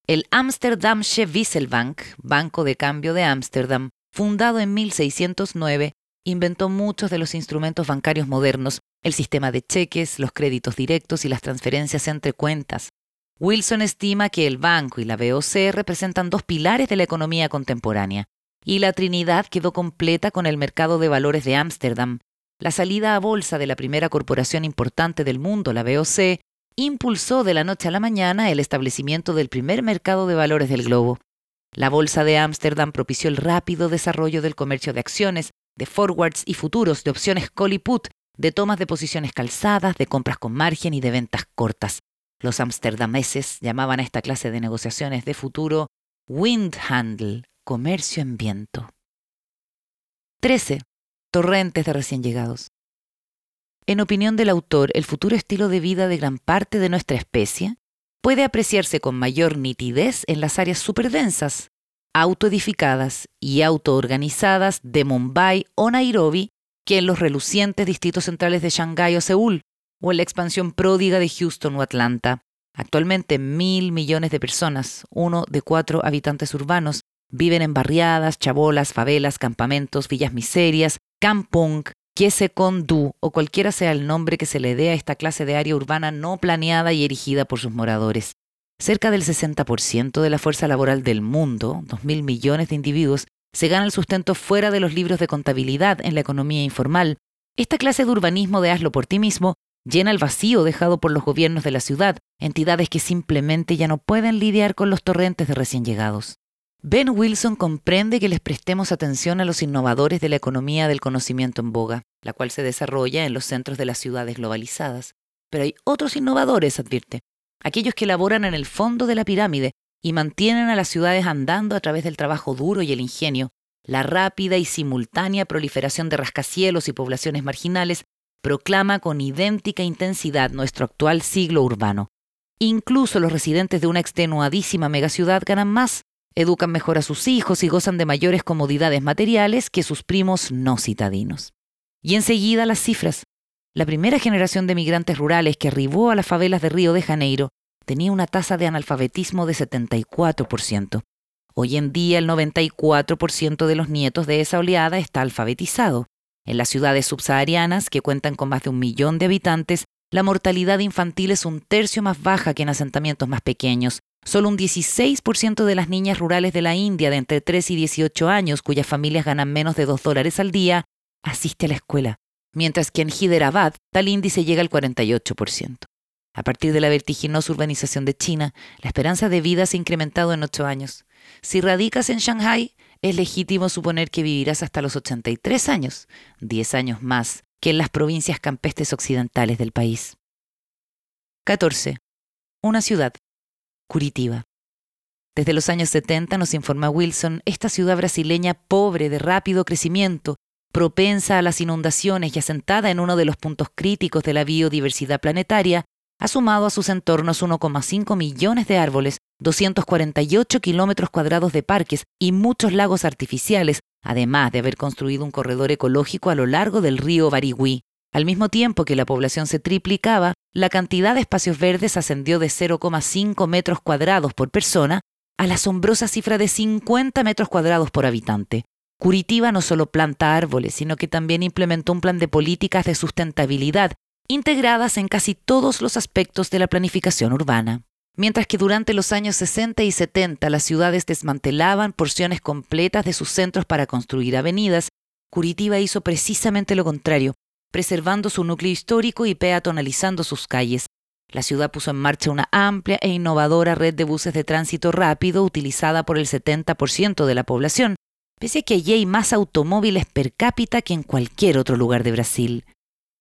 El Amsterdamsche Wisselbank, Banco de Cambio de Ámsterdam, fundado en 1609, inventó muchos de los instrumentos bancarios modernos, el sistema de cheques, los créditos directos y las transferencias entre cuentas. Wilson estima que el banco y la BOC representan dos pilares de la economía contemporánea, y la Trinidad quedó completa con el mercado de valores de Ámsterdam. La salida a bolsa de la primera corporación importante del mundo, la BOC, impulsó de la noche a la mañana el establecimiento del primer mercado de valores del globo. La Bolsa de Ámsterdam propició el rápido desarrollo del comercio de acciones, de forwards y futuros, de opciones call y put, de tomas de posiciones calzadas, de compras con margen y de ventas cortas. Los amsterdameses llamaban a esta clase de negociaciones de futuro windhandel, comercio en viento. 13. Torrentes de recién llegados. En opinión del autor, el futuro estilo de vida de gran parte de nuestra especie puede apreciarse con mayor nitidez en las áreas superdensas, autoedificadas y autoorganizadas de Mumbai o Nairobi que en los relucientes distritos centrales de Shanghái o Seúl, o en la expansión pródiga de Houston o Atlanta. Actualmente mil millones de personas, uno de cuatro habitantes urbanos, viven en barriadas, chabolas, favelas, campamentos, villas miserias, kampung, Du o cualquiera sea el nombre que se le dé a esta clase de área urbana no planeada y erigida por sus moradores. Cerca del 60% de la fuerza laboral del mundo, 2.000 millones de individuos, se gana el sustento fuera de los libros de contabilidad en la economía informal. Esta clase de urbanismo de hazlo por ti mismo llena el vacío dejado por los gobiernos de la ciudad, entidades que simplemente ya no pueden lidiar con los torrentes de recién llegados. Ben Wilson comprende que les prestemos atención a los innovadores de la economía del conocimiento en boga, la cual se desarrolla en los centros de las ciudades globalizadas. Pero hay otros innovadores, advierte, aquellos que laboran en el fondo de la pirámide y mantienen a las ciudades andando a través del trabajo duro y el ingenio. La rápida y simultánea proliferación de rascacielos y poblaciones marginales proclama con idéntica intensidad nuestro actual siglo urbano. Incluso los residentes de una extenuadísima megaciudad ganan más educan mejor a sus hijos y gozan de mayores comodidades materiales que sus primos no citadinos. Y enseguida las cifras. La primera generación de migrantes rurales que arribó a las favelas de Río de Janeiro tenía una tasa de analfabetismo de 74%. Hoy en día el 94% de los nietos de esa oleada está alfabetizado. En las ciudades subsaharianas, que cuentan con más de un millón de habitantes, la mortalidad infantil es un tercio más baja que en asentamientos más pequeños. Solo un 16% de las niñas rurales de la India de entre 3 y 18 años, cuyas familias ganan menos de 2 dólares al día, asiste a la escuela, mientras que en Hyderabad tal índice llega al 48%. A partir de la vertiginosa urbanización de China, la esperanza de vida se ha incrementado en 8 años. Si radicas en Shanghai, es legítimo suponer que vivirás hasta los 83 años, 10 años más que en las provincias campestres occidentales del país. 14. Una ciudad, Curitiba. Desde los años 70, nos informa Wilson, esta ciudad brasileña pobre de rápido crecimiento, propensa a las inundaciones y asentada en uno de los puntos críticos de la biodiversidad planetaria, ha sumado a sus entornos 1,5 millones de árboles, 248 kilómetros cuadrados de parques y muchos lagos artificiales, además de haber construido un corredor ecológico a lo largo del río Barigüí. Al mismo tiempo que la población se triplicaba, la cantidad de espacios verdes ascendió de 0,5 metros cuadrados por persona a la asombrosa cifra de 50 metros cuadrados por habitante. Curitiba no solo planta árboles, sino que también implementó un plan de políticas de sustentabilidad integradas en casi todos los aspectos de la planificación urbana. Mientras que durante los años 60 y 70 las ciudades desmantelaban porciones completas de sus centros para construir avenidas, Curitiba hizo precisamente lo contrario, preservando su núcleo histórico y peatonalizando sus calles. La ciudad puso en marcha una amplia e innovadora red de buses de tránsito rápido utilizada por el 70% de la población, pese a que allí hay más automóviles per cápita que en cualquier otro lugar de Brasil.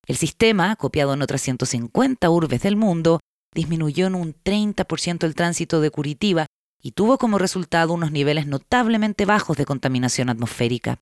El sistema, copiado en otras 150 urbes del mundo, disminuyó en un 30% el tránsito de Curitiba y tuvo como resultado unos niveles notablemente bajos de contaminación atmosférica.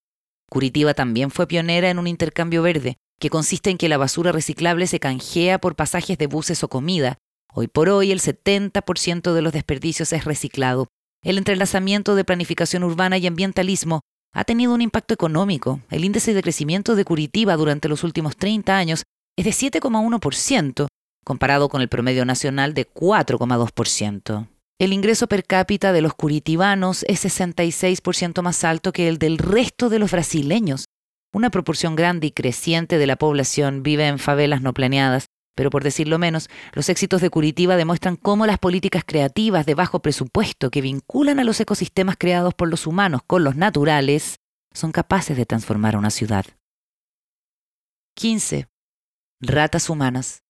Curitiba también fue pionera en un intercambio verde, que consiste en que la basura reciclable se canjea por pasajes de buses o comida. Hoy por hoy el 70% de los desperdicios es reciclado. El entrelazamiento de planificación urbana y ambientalismo ha tenido un impacto económico. El índice de crecimiento de Curitiba durante los últimos 30 años es de 7,1%, comparado con el promedio nacional de 4,2%. El ingreso per cápita de los curitibanos es 66% más alto que el del resto de los brasileños. Una proporción grande y creciente de la población vive en favelas no planeadas, pero por decirlo menos, los éxitos de Curitiba demuestran cómo las políticas creativas de bajo presupuesto que vinculan a los ecosistemas creados por los humanos con los naturales son capaces de transformar una ciudad. 15. Ratas humanas.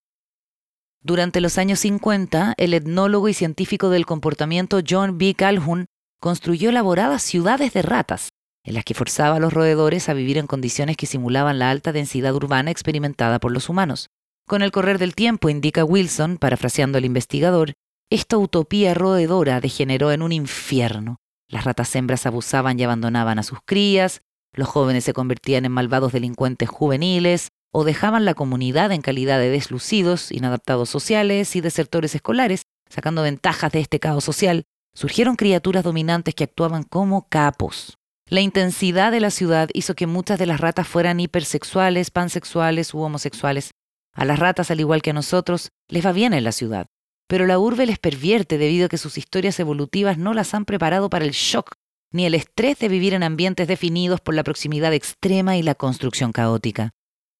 Durante los años 50, el etnólogo y científico del comportamiento John B. Calhoun construyó elaboradas ciudades de ratas, en las que forzaba a los roedores a vivir en condiciones que simulaban la alta densidad urbana experimentada por los humanos. Con el correr del tiempo, indica Wilson, parafraseando al investigador, esta utopía roedora degeneró en un infierno. Las ratas hembras abusaban y abandonaban a sus crías, los jóvenes se convertían en malvados delincuentes juveniles, o dejaban la comunidad en calidad de deslucidos, inadaptados sociales y desertores escolares, sacando ventajas de este caos social, surgieron criaturas dominantes que actuaban como capos. La intensidad de la ciudad hizo que muchas de las ratas fueran hipersexuales, pansexuales u homosexuales. A las ratas, al igual que a nosotros, les va bien en la ciudad. Pero la urbe les pervierte debido a que sus historias evolutivas no las han preparado para el shock ni el estrés de vivir en ambientes definidos por la proximidad extrema y la construcción caótica.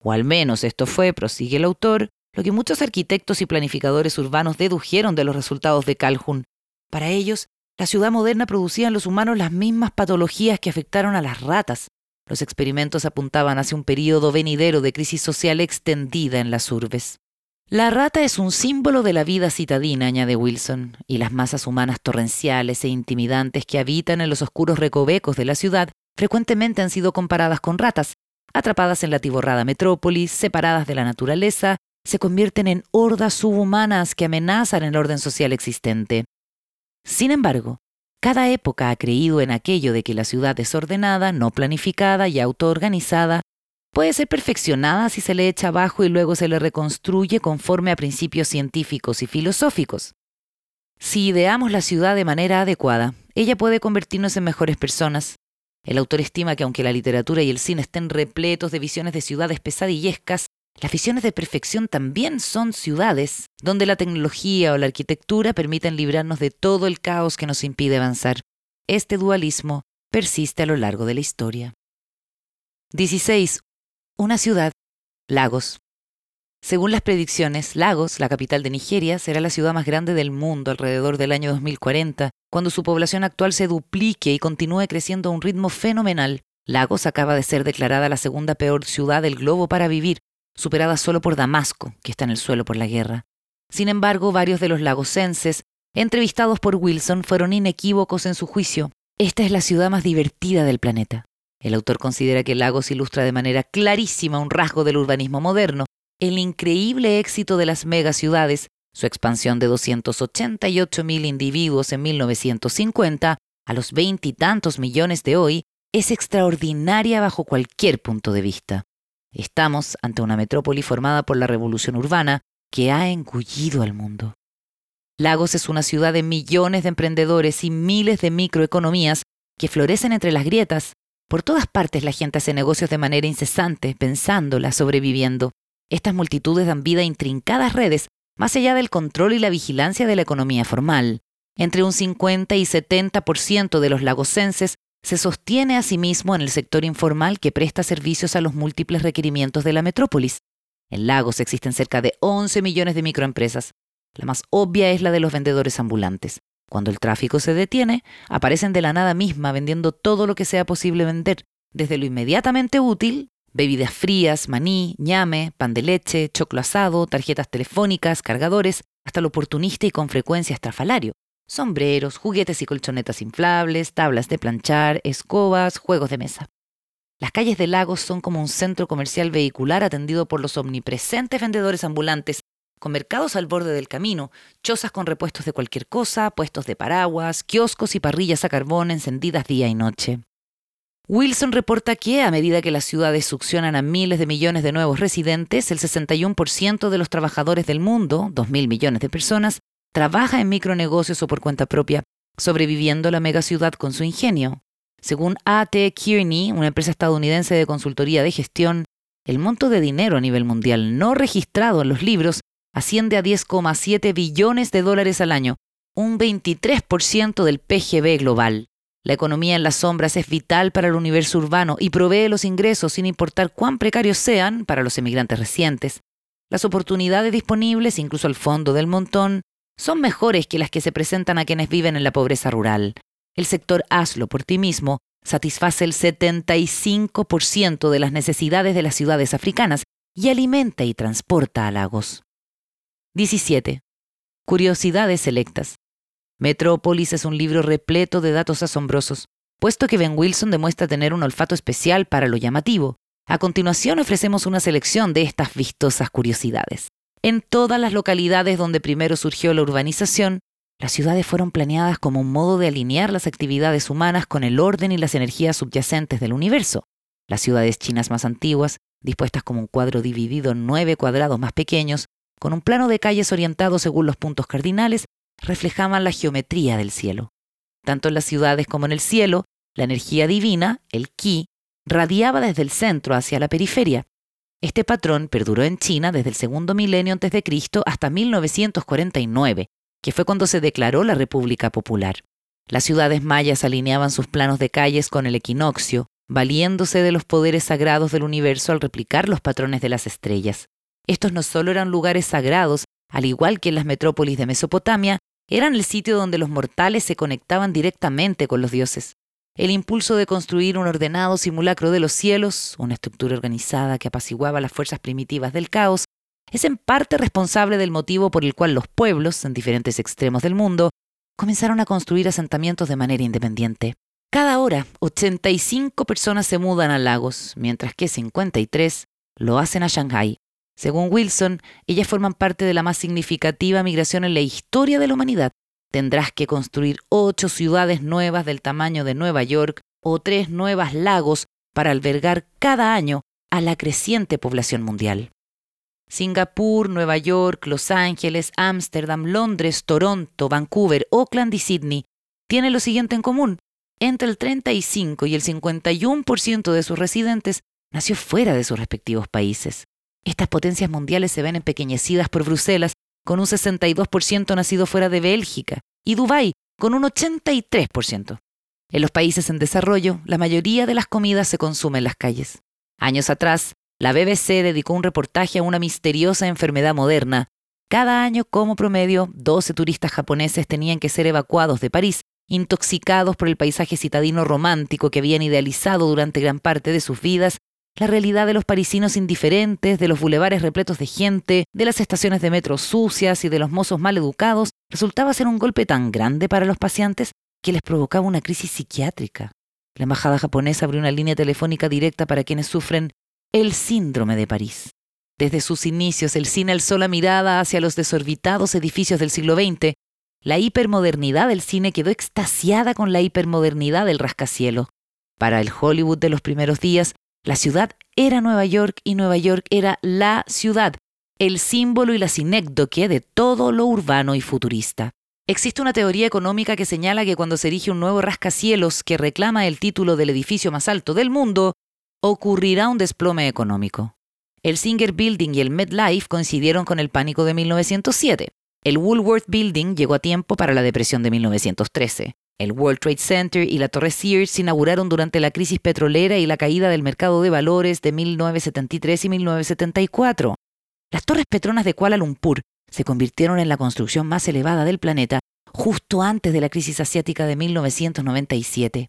O al menos esto fue, prosigue el autor, lo que muchos arquitectos y planificadores urbanos dedujeron de los resultados de Calhoun. Para ellos, la ciudad moderna producía en los humanos las mismas patologías que afectaron a las ratas. Los experimentos apuntaban hacia un periodo venidero de crisis social extendida en las urbes. La rata es un símbolo de la vida citadina, añade Wilson, y las masas humanas torrenciales e intimidantes que habitan en los oscuros recovecos de la ciudad frecuentemente han sido comparadas con ratas, atrapadas en la tiborrada metrópolis, separadas de la naturaleza, se convierten en hordas subhumanas que amenazan el orden social existente. Sin embargo, cada época ha creído en aquello de que la ciudad desordenada, no planificada y autoorganizada puede ser perfeccionada si se le echa abajo y luego se le reconstruye conforme a principios científicos y filosóficos. Si ideamos la ciudad de manera adecuada, ella puede convertirnos en mejores personas, el autor estima que aunque la literatura y el cine estén repletos de visiones de ciudades pesadillescas, las visiones de perfección también son ciudades, donde la tecnología o la arquitectura permiten librarnos de todo el caos que nos impide avanzar. este dualismo persiste a lo largo de la historia. 16. Una ciudad, Lagos. Según las predicciones, Lagos, la capital de Nigeria, será la ciudad más grande del mundo alrededor del año 2040, cuando su población actual se duplique y continúe creciendo a un ritmo fenomenal. Lagos acaba de ser declarada la segunda peor ciudad del globo para vivir, superada solo por Damasco, que está en el suelo por la guerra. Sin embargo, varios de los lagosenses, entrevistados por Wilson, fueron inequívocos en su juicio. Esta es la ciudad más divertida del planeta. El autor considera que Lagos ilustra de manera clarísima un rasgo del urbanismo moderno, el increíble éxito de las megaciudades, su expansión de 288.000 individuos en 1950 a los veintitantos millones de hoy, es extraordinaria bajo cualquier punto de vista. Estamos ante una metrópoli formada por la revolución urbana que ha engullido al mundo. Lagos es una ciudad de millones de emprendedores y miles de microeconomías que florecen entre las grietas. Por todas partes la gente hace negocios de manera incesante, pensándola, sobreviviendo. Estas multitudes dan vida a intrincadas redes, más allá del control y la vigilancia de la economía formal. Entre un 50 y 70% de los lagosenses se sostiene a sí mismo en el sector informal que presta servicios a los múltiples requerimientos de la metrópolis. En Lagos existen cerca de 11 millones de microempresas. La más obvia es la de los vendedores ambulantes. Cuando el tráfico se detiene, aparecen de la nada misma vendiendo todo lo que sea posible vender, desde lo inmediatamente útil, bebidas frías, maní, ñame, pan de leche, choclo asado, tarjetas telefónicas, cargadores, hasta lo oportunista y con frecuencia estrafalario sombreros, juguetes y colchonetas inflables, tablas de planchar, escobas, juegos de mesa. Las calles de Lagos son como un centro comercial vehicular atendido por los omnipresentes vendedores ambulantes, con mercados al borde del camino, chozas con repuestos de cualquier cosa, puestos de paraguas, kioscos y parrillas a carbón encendidas día y noche. Wilson reporta que, a medida que las ciudades succionan a miles de millones de nuevos residentes, el 61% de los trabajadores del mundo, 2.000 millones de personas, trabaja en micronegocios o por cuenta propia, sobreviviendo la megaciudad con su ingenio. Según A.T. Kearney, una empresa estadounidense de consultoría de gestión, el monto de dinero a nivel mundial no registrado en los libros asciende a 10,7 billones de dólares al año, un 23% del PGB global. La economía en las sombras es vital para el universo urbano y provee los ingresos sin importar cuán precarios sean para los emigrantes recientes. Las oportunidades disponibles, incluso al fondo del montón, son mejores que las que se presentan a quienes viven en la pobreza rural. El sector Hazlo por ti mismo satisface el 75% de las necesidades de las ciudades africanas y alimenta y transporta a lagos. 17. Curiosidades selectas. Metrópolis es un libro repleto de datos asombrosos, puesto que Ben Wilson demuestra tener un olfato especial para lo llamativo. A continuación ofrecemos una selección de estas vistosas curiosidades. En todas las localidades donde primero surgió la urbanización, las ciudades fueron planeadas como un modo de alinear las actividades humanas con el orden y las energías subyacentes del universo. Las ciudades chinas más antiguas, dispuestas como un cuadro dividido en nueve cuadrados más pequeños, con un plano de calles orientado según los puntos cardinales, reflejaban la geometría del cielo. Tanto en las ciudades como en el cielo, la energía divina, el ki, radiaba desde el centro hacia la periferia, este patrón perduró en China desde el segundo milenio antes de Cristo hasta 1949, que fue cuando se declaró la República Popular. Las ciudades mayas alineaban sus planos de calles con el equinoccio, valiéndose de los poderes sagrados del universo al replicar los patrones de las estrellas. Estos no solo eran lugares sagrados, al igual que en las metrópolis de Mesopotamia, eran el sitio donde los mortales se conectaban directamente con los dioses. El impulso de construir un ordenado simulacro de los cielos, una estructura organizada que apaciguaba las fuerzas primitivas del caos, es en parte responsable del motivo por el cual los pueblos, en diferentes extremos del mundo, comenzaron a construir asentamientos de manera independiente. Cada hora, 85 personas se mudan a Lagos, mientras que 53 lo hacen a Shanghai. Según Wilson, ellas forman parte de la más significativa migración en la historia de la humanidad, tendrás que construir ocho ciudades nuevas del tamaño de Nueva York o tres nuevas lagos para albergar cada año a la creciente población mundial. Singapur, Nueva York, Los Ángeles, Ámsterdam, Londres, Toronto, Vancouver, Oakland y Sydney tienen lo siguiente en común. Entre el 35 y el 51% de sus residentes nació fuera de sus respectivos países. Estas potencias mundiales se ven empequeñecidas por Bruselas con un 62% nacido fuera de Bélgica, y Dubái, con un 83%. En los países en desarrollo, la mayoría de las comidas se consumen en las calles. Años atrás, la BBC dedicó un reportaje a una misteriosa enfermedad moderna. Cada año, como promedio, 12 turistas japoneses tenían que ser evacuados de París, intoxicados por el paisaje citadino romántico que habían idealizado durante gran parte de sus vidas la realidad de los parisinos indiferentes, de los bulevares repletos de gente, de las estaciones de metro sucias y de los mozos mal educados, resultaba ser un golpe tan grande para los pacientes que les provocaba una crisis psiquiátrica. La embajada japonesa abrió una línea telefónica directa para quienes sufren el síndrome de París. Desde sus inicios, el cine alzó la mirada hacia los desorbitados edificios del siglo XX. La hipermodernidad del cine quedó extasiada con la hipermodernidad del rascacielo. Para el Hollywood de los primeros días, la ciudad era Nueva York y Nueva York era la ciudad, el símbolo y la sinécdoque de todo lo urbano y futurista. Existe una teoría económica que señala que cuando se erige un nuevo rascacielos que reclama el título del edificio más alto del mundo, ocurrirá un desplome económico. El Singer Building y el MedLife coincidieron con el pánico de 1907. El Woolworth Building llegó a tiempo para la depresión de 1913. El World Trade Center y la Torre Sears se inauguraron durante la crisis petrolera y la caída del mercado de valores de 1973 y 1974. Las Torres Petronas de Kuala Lumpur se convirtieron en la construcción más elevada del planeta justo antes de la crisis asiática de 1997.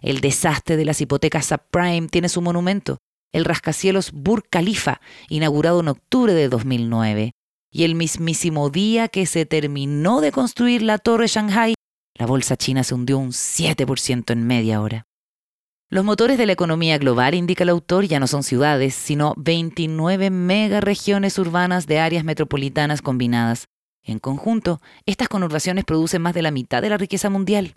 El desastre de las hipotecas subprime tiene su monumento, el rascacielos Burj Khalifa, inaugurado en octubre de 2009. Y el mismísimo día que se terminó de construir la Torre Shanghai, la bolsa china se hundió un 7% en media hora. Los motores de la economía global, indica el autor, ya no son ciudades, sino 29 megaregiones urbanas de áreas metropolitanas combinadas. En conjunto, estas conurbaciones producen más de la mitad de la riqueza mundial.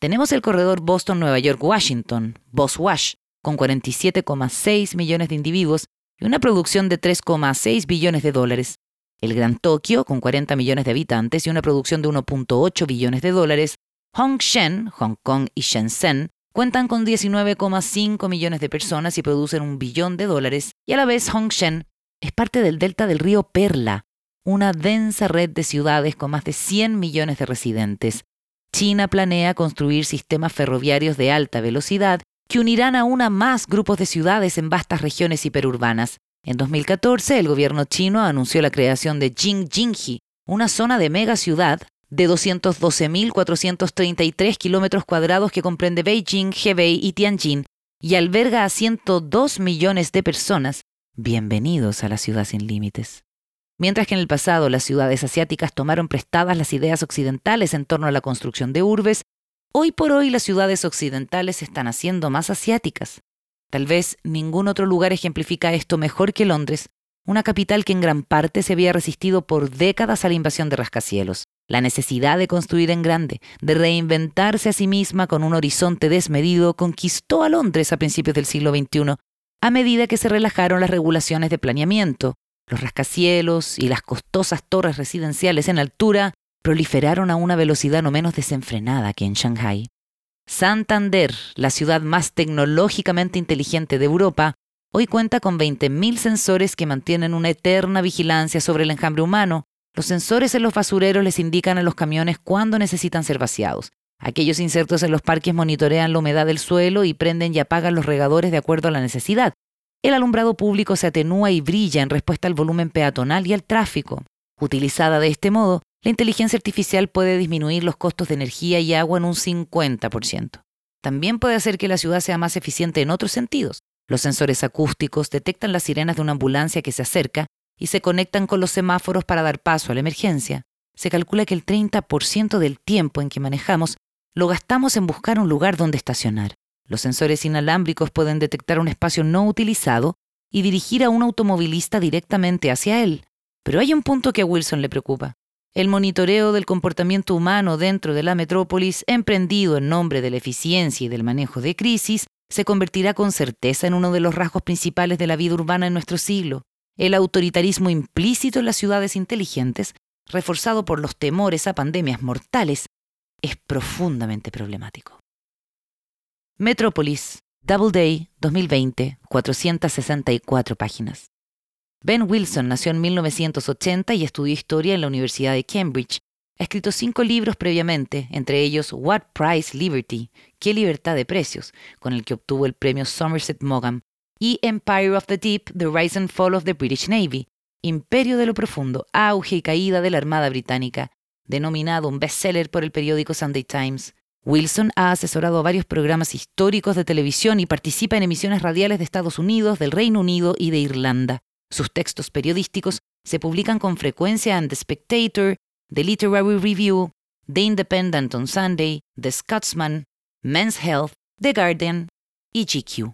Tenemos el corredor Boston-Nueva York-Washington, BOSWASH, con 47,6 millones de individuos y una producción de 3,6 billones de dólares el Gran Tokio, con 40 millones de habitantes y una producción de 1.8 billones de dólares, Hongshen, Hong Kong y Shenzhen cuentan con 19,5 millones de personas y producen un billón de dólares, y a la vez Hongshen es parte del delta del río Perla, una densa red de ciudades con más de 100 millones de residentes. China planea construir sistemas ferroviarios de alta velocidad que unirán a más grupos de ciudades en vastas regiones hiperurbanas. En 2014, el gobierno chino anunció la creación de Jingjingji, una zona de mega ciudad de 212.433 kilómetros cuadrados que comprende Beijing, Hebei y Tianjin y alberga a 102 millones de personas. Bienvenidos a la ciudad sin límites. Mientras que en el pasado las ciudades asiáticas tomaron prestadas las ideas occidentales en torno a la construcción de urbes, hoy por hoy las ciudades occidentales se están haciendo más asiáticas. Tal vez ningún otro lugar ejemplifica esto mejor que Londres, una capital que en gran parte se había resistido por décadas a la invasión de rascacielos. La necesidad de construir en grande, de reinventarse a sí misma con un horizonte desmedido, conquistó a Londres a principios del siglo XXI, a medida que se relajaron las regulaciones de planeamiento. Los rascacielos y las costosas torres residenciales en altura proliferaron a una velocidad no menos desenfrenada que en Shanghái. Santander, la ciudad más tecnológicamente inteligente de Europa, hoy cuenta con 20.000 sensores que mantienen una eterna vigilancia sobre el enjambre humano. Los sensores en los basureros les indican a los camiones cuándo necesitan ser vaciados. Aquellos insertos en los parques monitorean la humedad del suelo y prenden y apagan los regadores de acuerdo a la necesidad. El alumbrado público se atenúa y brilla en respuesta al volumen peatonal y al tráfico. Utilizada de este modo, la inteligencia artificial puede disminuir los costos de energía y agua en un 50%. También puede hacer que la ciudad sea más eficiente en otros sentidos. Los sensores acústicos detectan las sirenas de una ambulancia que se acerca y se conectan con los semáforos para dar paso a la emergencia. Se calcula que el 30% del tiempo en que manejamos lo gastamos en buscar un lugar donde estacionar. Los sensores inalámbricos pueden detectar un espacio no utilizado y dirigir a un automovilista directamente hacia él. Pero hay un punto que a Wilson le preocupa. El monitoreo del comportamiento humano dentro de la metrópolis, emprendido en nombre de la eficiencia y del manejo de crisis, se convertirá con certeza en uno de los rasgos principales de la vida urbana en nuestro siglo. El autoritarismo implícito en las ciudades inteligentes, reforzado por los temores a pandemias mortales, es profundamente problemático. Metrópolis, Double Day 2020, 464 páginas. Ben Wilson nació en 1980 y estudió historia en la Universidad de Cambridge. Ha escrito cinco libros previamente, entre ellos What Price Liberty? ¿Qué libertad de precios?, con el que obtuvo el premio Somerset Maugham, y Empire of the Deep, The Rise and Fall of the British Navy, Imperio de lo Profundo, auge y caída de la Armada Británica, denominado un bestseller por el periódico Sunday Times. Wilson ha asesorado a varios programas históricos de televisión y participa en emisiones radiales de Estados Unidos, del Reino Unido y de Irlanda. Sus textos periodísticos se publican con frecuencia en The Spectator, The Literary Review, The Independent on Sunday, The Scotsman, Men's Health, The Guardian y GQ.